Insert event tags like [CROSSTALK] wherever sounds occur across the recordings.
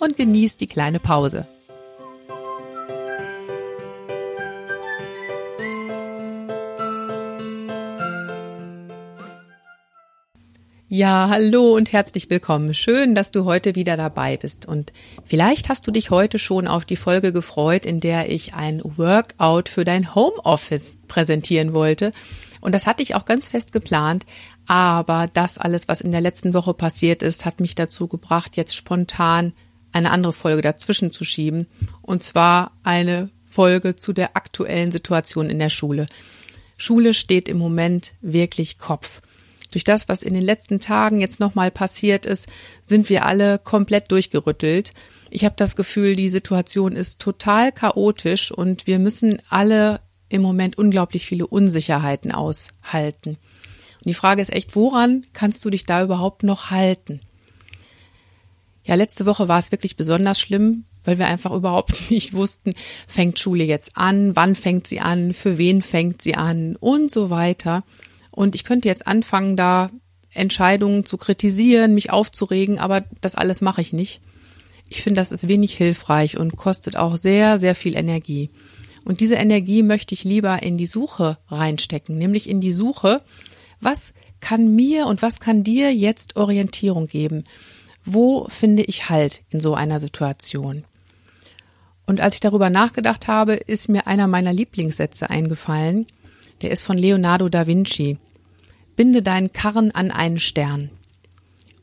und genieß die kleine Pause. Ja, hallo und herzlich willkommen. Schön, dass du heute wieder dabei bist. Und vielleicht hast du dich heute schon auf die Folge gefreut, in der ich ein Workout für dein Homeoffice präsentieren wollte. Und das hatte ich auch ganz fest geplant. Aber das alles, was in der letzten Woche passiert ist, hat mich dazu gebracht, jetzt spontan eine andere Folge dazwischen zu schieben. Und zwar eine Folge zu der aktuellen Situation in der Schule. Schule steht im Moment wirklich Kopf. Durch das, was in den letzten Tagen jetzt nochmal passiert ist, sind wir alle komplett durchgerüttelt. Ich habe das Gefühl, die Situation ist total chaotisch und wir müssen alle im Moment unglaublich viele Unsicherheiten aushalten. Und die Frage ist echt, woran kannst du dich da überhaupt noch halten? Ja, letzte Woche war es wirklich besonders schlimm, weil wir einfach überhaupt [LAUGHS] nicht wussten, fängt Schule jetzt an, wann fängt sie an, für wen fängt sie an und so weiter. Und ich könnte jetzt anfangen, da Entscheidungen zu kritisieren, mich aufzuregen, aber das alles mache ich nicht. Ich finde, das ist wenig hilfreich und kostet auch sehr, sehr viel Energie. Und diese Energie möchte ich lieber in die Suche reinstecken, nämlich in die Suche, was kann mir und was kann dir jetzt Orientierung geben? Wo finde ich Halt in so einer Situation? Und als ich darüber nachgedacht habe, ist mir einer meiner Lieblingssätze eingefallen. Der ist von Leonardo da Vinci. Binde deinen Karren an einen Stern.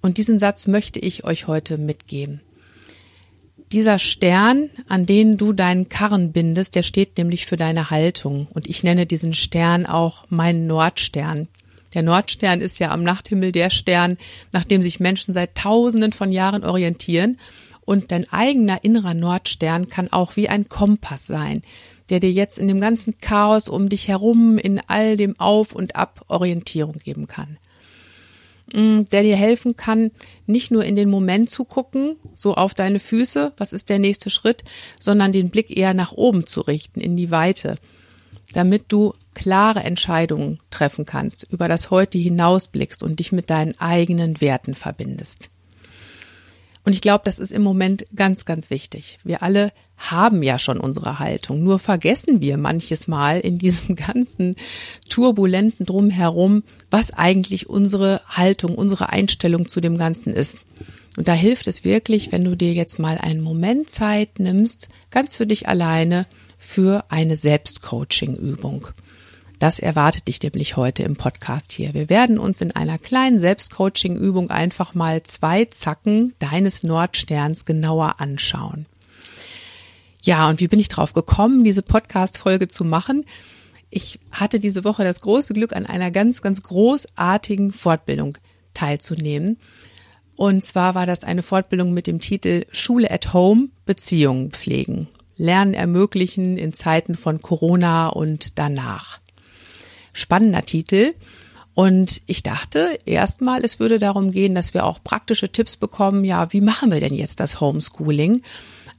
Und diesen Satz möchte ich euch heute mitgeben. Dieser Stern, an den du deinen Karren bindest, der steht nämlich für deine Haltung. Und ich nenne diesen Stern auch meinen Nordstern. Der Nordstern ist ja am Nachthimmel der Stern, nach dem sich Menschen seit Tausenden von Jahren orientieren. Und dein eigener innerer Nordstern kann auch wie ein Kompass sein, der dir jetzt in dem ganzen Chaos um dich herum, in all dem Auf und Ab Orientierung geben kann. Mm, der dir helfen kann, nicht nur in den Moment zu gucken, so auf deine Füße, was ist der nächste Schritt, sondern den Blick eher nach oben zu richten, in die Weite, damit du klare Entscheidungen treffen kannst, über das Heute hinausblickst und dich mit deinen eigenen Werten verbindest. Und ich glaube, das ist im Moment ganz, ganz wichtig. Wir alle haben ja schon unsere Haltung. Nur vergessen wir manches Mal in diesem [LAUGHS] ganzen turbulenten Drumherum, was eigentlich unsere Haltung, unsere Einstellung zu dem Ganzen ist. Und da hilft es wirklich, wenn du dir jetzt mal einen Moment Zeit nimmst, ganz für dich alleine, für eine Selbstcoaching-Übung. Das erwartet dich nämlich heute im Podcast hier. Wir werden uns in einer kleinen Selbstcoaching-Übung einfach mal zwei Zacken deines Nordsterns genauer anschauen. Ja, und wie bin ich drauf gekommen, diese Podcast-Folge zu machen? Ich hatte diese Woche das große Glück, an einer ganz, ganz großartigen Fortbildung teilzunehmen. Und zwar war das eine Fortbildung mit dem Titel Schule at Home, Beziehungen pflegen. Lernen ermöglichen in Zeiten von Corona und danach spannender Titel. Und ich dachte erstmal, es würde darum gehen, dass wir auch praktische Tipps bekommen. Ja, wie machen wir denn jetzt das Homeschooling?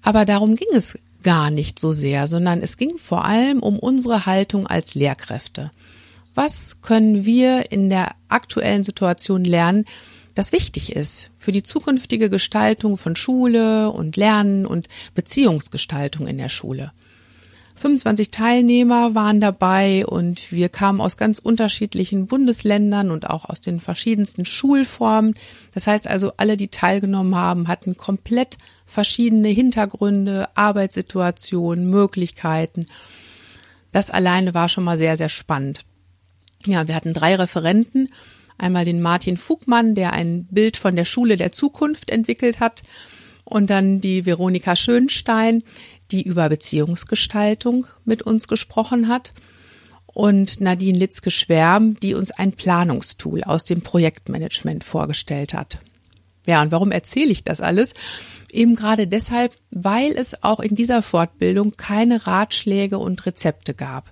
Aber darum ging es gar nicht so sehr, sondern es ging vor allem um unsere Haltung als Lehrkräfte. Was können wir in der aktuellen Situation lernen, das wichtig ist für die zukünftige Gestaltung von Schule und Lernen und Beziehungsgestaltung in der Schule? 25 Teilnehmer waren dabei und wir kamen aus ganz unterschiedlichen Bundesländern und auch aus den verschiedensten Schulformen. Das heißt also, alle, die teilgenommen haben, hatten komplett verschiedene Hintergründe, Arbeitssituationen, Möglichkeiten. Das alleine war schon mal sehr, sehr spannend. Ja, wir hatten drei Referenten. Einmal den Martin Fugmann, der ein Bild von der Schule der Zukunft entwickelt hat. Und dann die Veronika Schönstein, die über Beziehungsgestaltung mit uns gesprochen hat und Nadine Litzke-Schwärm, die uns ein Planungstool aus dem Projektmanagement vorgestellt hat. Ja, und warum erzähle ich das alles? Eben gerade deshalb, weil es auch in dieser Fortbildung keine Ratschläge und Rezepte gab.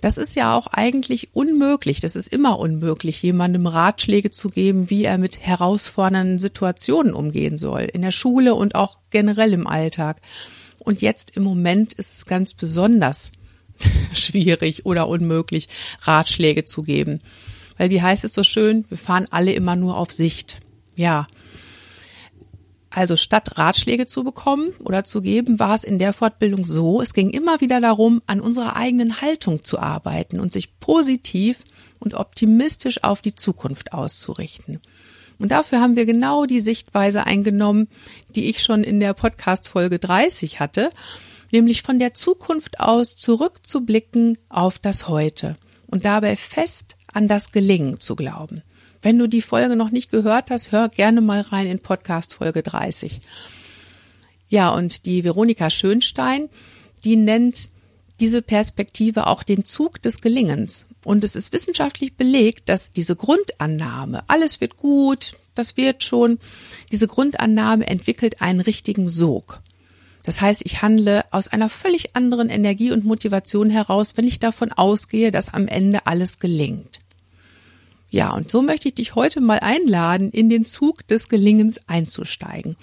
Das ist ja auch eigentlich unmöglich. Das ist immer unmöglich, jemandem Ratschläge zu geben, wie er mit herausfordernden Situationen umgehen soll. In der Schule und auch generell im Alltag. Und jetzt im Moment ist es ganz besonders [LAUGHS] schwierig oder unmöglich, Ratschläge zu geben. Weil wie heißt es so schön? Wir fahren alle immer nur auf Sicht. Ja. Also statt Ratschläge zu bekommen oder zu geben, war es in der Fortbildung so, es ging immer wieder darum, an unserer eigenen Haltung zu arbeiten und sich positiv und optimistisch auf die Zukunft auszurichten. Und dafür haben wir genau die Sichtweise eingenommen, die ich schon in der Podcast Folge 30 hatte, nämlich von der Zukunft aus zurückzublicken auf das Heute und dabei fest an das Gelingen zu glauben. Wenn du die Folge noch nicht gehört hast, hör gerne mal rein in Podcast Folge 30. Ja, und die Veronika Schönstein, die nennt diese Perspektive auch den Zug des Gelingens. Und es ist wissenschaftlich belegt, dass diese Grundannahme, alles wird gut, das wird schon, diese Grundannahme entwickelt einen richtigen Sog. Das heißt, ich handle aus einer völlig anderen Energie und Motivation heraus, wenn ich davon ausgehe, dass am Ende alles gelingt. Ja, und so möchte ich dich heute mal einladen, in den Zug des Gelingens einzusteigen.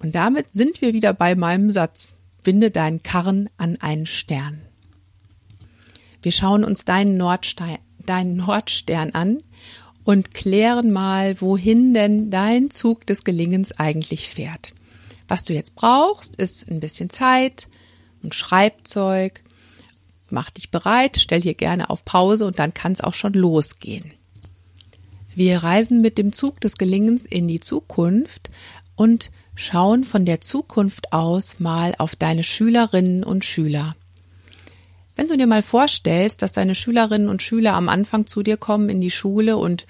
Und damit sind wir wieder bei meinem Satz. Binde deinen Karren an einen Stern. Wir schauen uns deinen, Nordstein, deinen Nordstern an und klären mal, wohin denn dein Zug des Gelingens eigentlich fährt. Was du jetzt brauchst, ist ein bisschen Zeit, ein Schreibzeug, Mach dich bereit, stell hier gerne auf Pause und dann kann es auch schon losgehen. Wir reisen mit dem Zug des Gelingens in die Zukunft und schauen von der Zukunft aus mal auf deine Schülerinnen und Schüler. Wenn du dir mal vorstellst, dass deine Schülerinnen und Schüler am Anfang zu dir kommen in die Schule und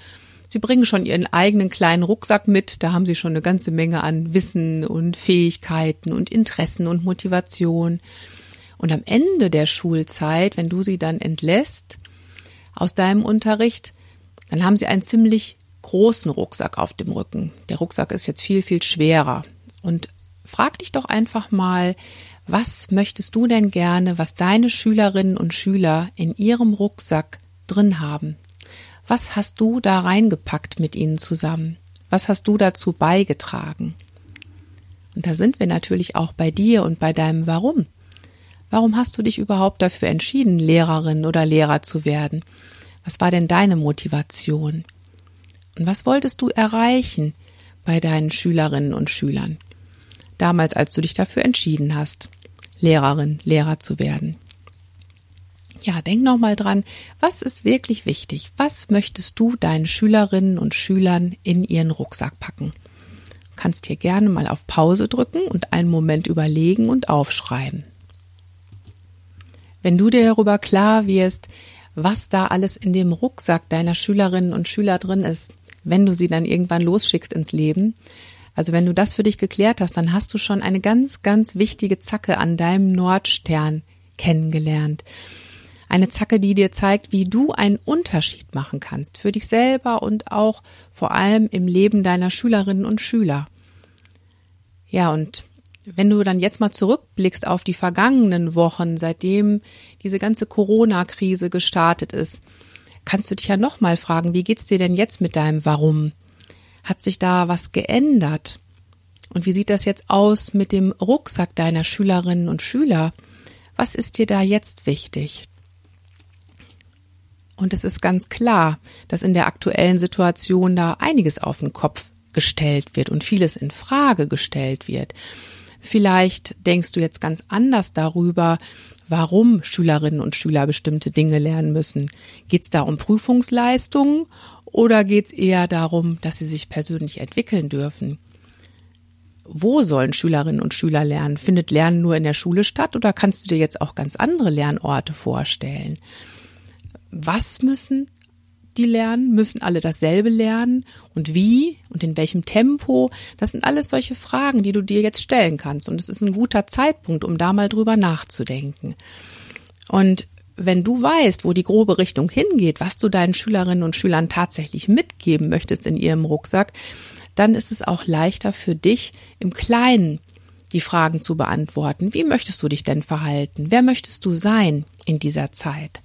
sie bringen schon ihren eigenen kleinen Rucksack mit, da haben sie schon eine ganze Menge an Wissen und Fähigkeiten und Interessen und Motivation. Und am Ende der Schulzeit, wenn du sie dann entlässt aus deinem Unterricht, dann haben sie einen ziemlich großen Rucksack auf dem Rücken. Der Rucksack ist jetzt viel, viel schwerer. Und frag dich doch einfach mal, was möchtest du denn gerne, was deine Schülerinnen und Schüler in ihrem Rucksack drin haben? Was hast du da reingepackt mit ihnen zusammen? Was hast du dazu beigetragen? Und da sind wir natürlich auch bei dir und bei deinem Warum. Warum hast du dich überhaupt dafür entschieden, Lehrerin oder Lehrer zu werden? Was war denn deine Motivation? Und was wolltest du erreichen bei deinen Schülerinnen und Schülern? Damals, als du dich dafür entschieden hast, Lehrerin, Lehrer zu werden. Ja, denk nochmal dran, was ist wirklich wichtig? Was möchtest du deinen Schülerinnen und Schülern in ihren Rucksack packen? Du kannst hier gerne mal auf Pause drücken und einen Moment überlegen und aufschreiben. Wenn du dir darüber klar wirst, was da alles in dem Rucksack deiner Schülerinnen und Schüler drin ist, wenn du sie dann irgendwann losschickst ins Leben, also wenn du das für dich geklärt hast, dann hast du schon eine ganz, ganz wichtige Zacke an deinem Nordstern kennengelernt. Eine Zacke, die dir zeigt, wie du einen Unterschied machen kannst für dich selber und auch vor allem im Leben deiner Schülerinnen und Schüler. Ja, und wenn du dann jetzt mal zurückblickst auf die vergangenen Wochen, seitdem diese ganze Corona-Krise gestartet ist, kannst du dich ja nochmal fragen, wie geht's dir denn jetzt mit deinem Warum? Hat sich da was geändert? Und wie sieht das jetzt aus mit dem Rucksack deiner Schülerinnen und Schüler? Was ist dir da jetzt wichtig? Und es ist ganz klar, dass in der aktuellen Situation da einiges auf den Kopf gestellt wird und vieles in Frage gestellt wird. Vielleicht denkst du jetzt ganz anders darüber, warum Schülerinnen und Schüler bestimmte Dinge lernen müssen. Geht es da um Prüfungsleistungen oder geht es eher darum, dass sie sich persönlich entwickeln dürfen? Wo sollen Schülerinnen und Schüler lernen? Findet Lernen nur in der Schule statt oder kannst du dir jetzt auch ganz andere Lernorte vorstellen? Was müssen die lernen? Müssen alle dasselbe lernen? Und wie? Und in welchem Tempo? Das sind alles solche Fragen, die du dir jetzt stellen kannst. Und es ist ein guter Zeitpunkt, um da mal drüber nachzudenken. Und wenn du weißt, wo die grobe Richtung hingeht, was du deinen Schülerinnen und Schülern tatsächlich mitgeben möchtest in ihrem Rucksack, dann ist es auch leichter für dich im Kleinen die Fragen zu beantworten. Wie möchtest du dich denn verhalten? Wer möchtest du sein in dieser Zeit?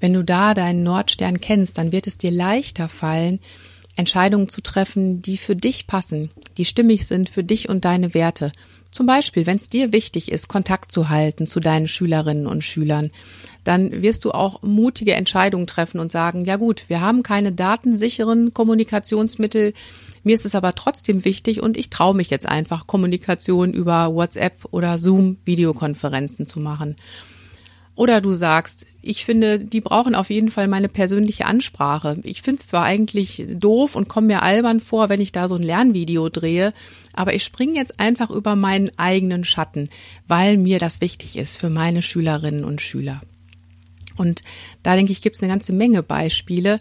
Wenn du da deinen Nordstern kennst, dann wird es dir leichter fallen, Entscheidungen zu treffen, die für dich passen, die stimmig sind für dich und deine Werte. Zum Beispiel, wenn es dir wichtig ist, Kontakt zu halten zu deinen Schülerinnen und Schülern, dann wirst du auch mutige Entscheidungen treffen und sagen, ja gut, wir haben keine datensicheren Kommunikationsmittel, mir ist es aber trotzdem wichtig und ich traue mich jetzt einfach, Kommunikation über WhatsApp oder Zoom Videokonferenzen zu machen. Oder du sagst, ich finde, die brauchen auf jeden Fall meine persönliche Ansprache. Ich finde es zwar eigentlich doof und komme mir albern vor, wenn ich da so ein Lernvideo drehe, aber ich springe jetzt einfach über meinen eigenen Schatten, weil mir das wichtig ist für meine Schülerinnen und Schüler. Und da denke ich, gibt es eine ganze Menge Beispiele,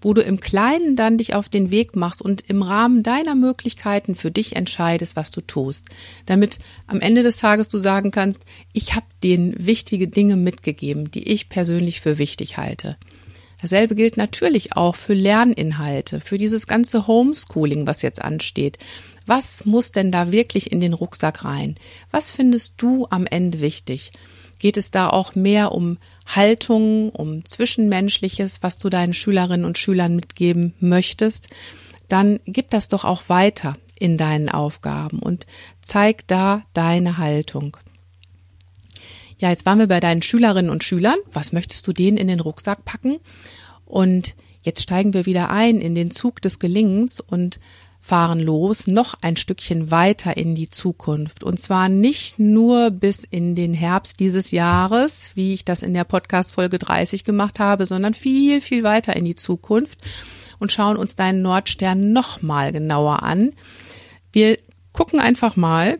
wo du im Kleinen dann dich auf den Weg machst und im Rahmen deiner Möglichkeiten für dich entscheidest, was du tust, damit am Ende des Tages du sagen kannst, ich habe denen wichtige Dinge mitgegeben, die ich persönlich für wichtig halte. Dasselbe gilt natürlich auch für Lerninhalte, für dieses ganze Homeschooling, was jetzt ansteht. Was muss denn da wirklich in den Rucksack rein? Was findest du am Ende wichtig? Geht es da auch mehr um Haltung, um Zwischenmenschliches, was du deinen Schülerinnen und Schülern mitgeben möchtest, dann gib das doch auch weiter in deinen Aufgaben und zeig da deine Haltung. Ja, jetzt waren wir bei deinen Schülerinnen und Schülern. Was möchtest du denen in den Rucksack packen? Und jetzt steigen wir wieder ein in den Zug des Gelingens und fahren los, noch ein Stückchen weiter in die Zukunft. Und zwar nicht nur bis in den Herbst dieses Jahres, wie ich das in der Podcast Folge 30 gemacht habe, sondern viel, viel weiter in die Zukunft und schauen uns deinen Nordstern nochmal genauer an. Wir gucken einfach mal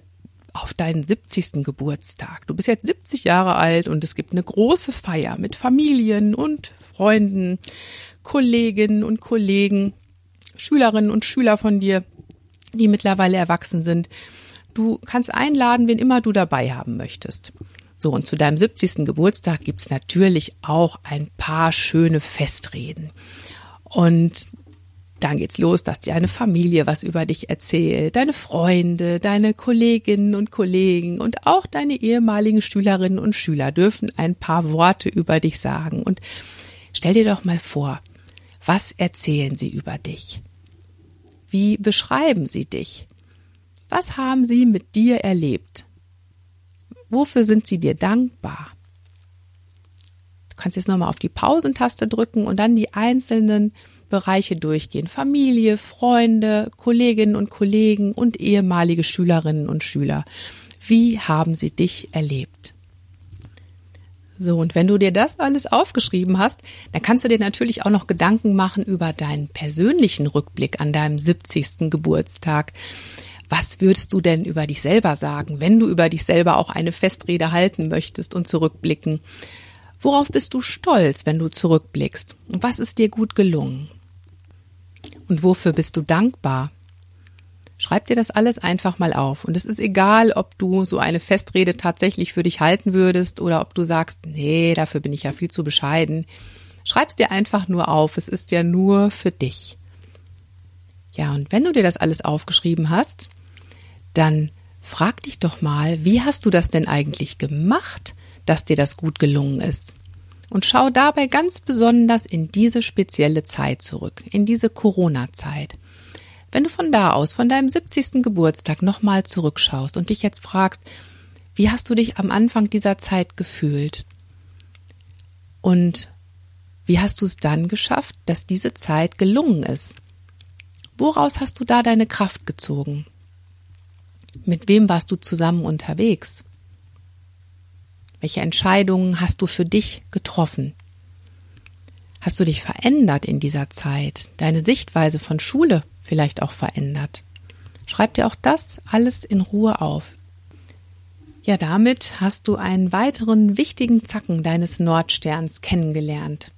auf deinen 70. Geburtstag. Du bist jetzt 70 Jahre alt und es gibt eine große Feier mit Familien und Freunden, Kolleginnen und Kollegen. Schülerinnen und Schüler von dir, die mittlerweile erwachsen sind. Du kannst einladen, wen immer du dabei haben möchtest. So, und zu deinem 70. Geburtstag gibt's natürlich auch ein paar schöne Festreden. Und dann geht's los, dass dir eine Familie was über dich erzählt, deine Freunde, deine Kolleginnen und Kollegen und auch deine ehemaligen Schülerinnen und Schüler dürfen ein paar Worte über dich sagen. Und stell dir doch mal vor, was erzählen sie über dich? Wie beschreiben sie dich? Was haben sie mit dir erlebt? Wofür sind sie dir dankbar? Du kannst jetzt nochmal auf die Pausentaste drücken und dann die einzelnen Bereiche durchgehen. Familie, Freunde, Kolleginnen und Kollegen und ehemalige Schülerinnen und Schüler. Wie haben sie dich erlebt? So, und wenn du dir das alles aufgeschrieben hast, dann kannst du dir natürlich auch noch Gedanken machen über deinen persönlichen Rückblick an deinem 70. Geburtstag. Was würdest du denn über dich selber sagen, wenn du über dich selber auch eine Festrede halten möchtest und zurückblicken? Worauf bist du stolz, wenn du zurückblickst? Und was ist dir gut gelungen? Und wofür bist du dankbar? Schreib dir das alles einfach mal auf. Und es ist egal, ob du so eine Festrede tatsächlich für dich halten würdest oder ob du sagst, nee, dafür bin ich ja viel zu bescheiden. Schreib's dir einfach nur auf. Es ist ja nur für dich. Ja, und wenn du dir das alles aufgeschrieben hast, dann frag dich doch mal, wie hast du das denn eigentlich gemacht, dass dir das gut gelungen ist? Und schau dabei ganz besonders in diese spezielle Zeit zurück, in diese Corona-Zeit. Wenn du von da aus, von deinem 70. Geburtstag nochmal zurückschaust und dich jetzt fragst, wie hast du dich am Anfang dieser Zeit gefühlt? Und wie hast du es dann geschafft, dass diese Zeit gelungen ist? Woraus hast du da deine Kraft gezogen? Mit wem warst du zusammen unterwegs? Welche Entscheidungen hast du für dich getroffen? Hast du dich verändert in dieser Zeit? Deine Sichtweise von Schule vielleicht auch verändert? Schreib dir auch das alles in Ruhe auf. Ja, damit hast du einen weiteren wichtigen Zacken deines Nordsterns kennengelernt.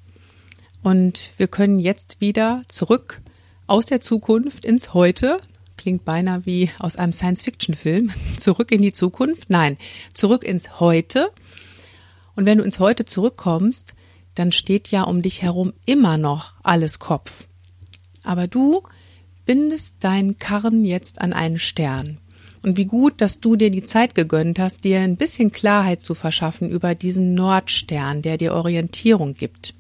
Und wir können jetzt wieder zurück aus der Zukunft ins Heute. Klingt beinahe wie aus einem Science-Fiction-Film. [LAUGHS] Zurück in die Zukunft? Nein, zurück ins Heute. Und wenn du ins Heute zurückkommst, dann steht ja um dich herum immer noch alles Kopf. Aber du bindest deinen Karren jetzt an einen Stern. Und wie gut, dass du dir die Zeit gegönnt hast, dir ein bisschen Klarheit zu verschaffen über diesen Nordstern, der dir Orientierung gibt.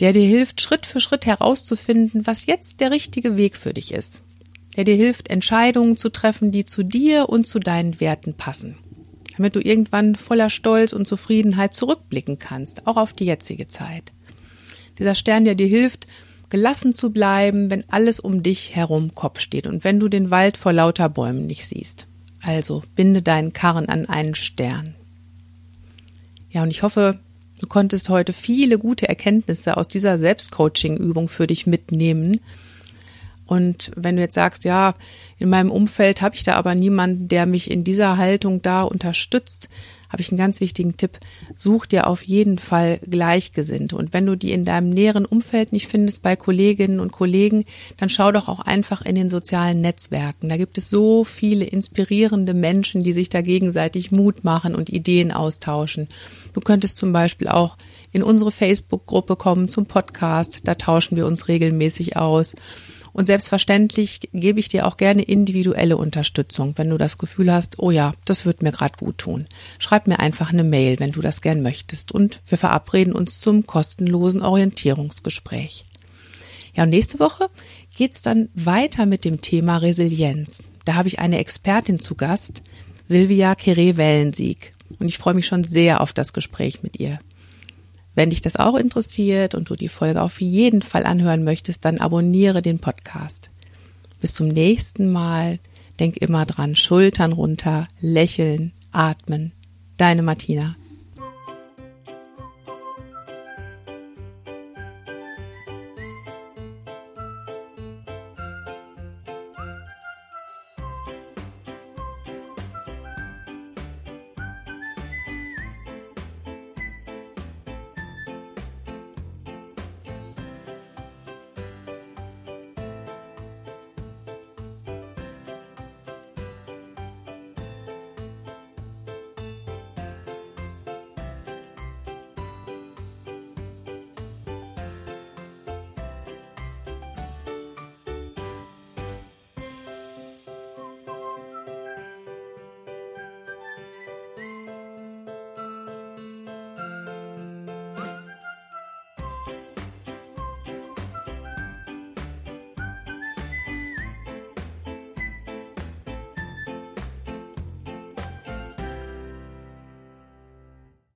Der dir hilft, Schritt für Schritt herauszufinden, was jetzt der richtige Weg für dich ist. Der dir hilft, Entscheidungen zu treffen, die zu dir und zu deinen Werten passen. Damit du irgendwann voller Stolz und Zufriedenheit zurückblicken kannst, auch auf die jetzige Zeit. Dieser Stern, der dir hilft, gelassen zu bleiben, wenn alles um dich herum Kopf steht und wenn du den Wald vor lauter Bäumen nicht siehst. Also binde deinen Karren an einen Stern. Ja, und ich hoffe, du konntest heute viele gute Erkenntnisse aus dieser Selbstcoaching-Übung für dich mitnehmen. Und wenn du jetzt sagst, ja, in meinem Umfeld habe ich da aber niemanden, der mich in dieser Haltung da unterstützt, habe ich einen ganz wichtigen Tipp. Such dir auf jeden Fall Gleichgesinnte. Und wenn du die in deinem näheren Umfeld nicht findest, bei Kolleginnen und Kollegen, dann schau doch auch einfach in den sozialen Netzwerken. Da gibt es so viele inspirierende Menschen, die sich da gegenseitig Mut machen und Ideen austauschen. Du könntest zum Beispiel auch in unsere Facebook-Gruppe kommen zum Podcast. Da tauschen wir uns regelmäßig aus. Und selbstverständlich gebe ich dir auch gerne individuelle Unterstützung, wenn du das Gefühl hast, oh ja, das wird mir gerade gut tun. Schreib mir einfach eine Mail, wenn du das gern möchtest. Und wir verabreden uns zum kostenlosen Orientierungsgespräch. Ja, und nächste Woche geht's dann weiter mit dem Thema Resilienz. Da habe ich eine Expertin zu Gast, Silvia Kere-Wellensieg. Und ich freue mich schon sehr auf das Gespräch mit ihr. Wenn dich das auch interessiert und du die Folge auf jeden Fall anhören möchtest, dann abonniere den Podcast. Bis zum nächsten Mal. Denk immer dran, Schultern runter, lächeln, atmen. Deine Martina.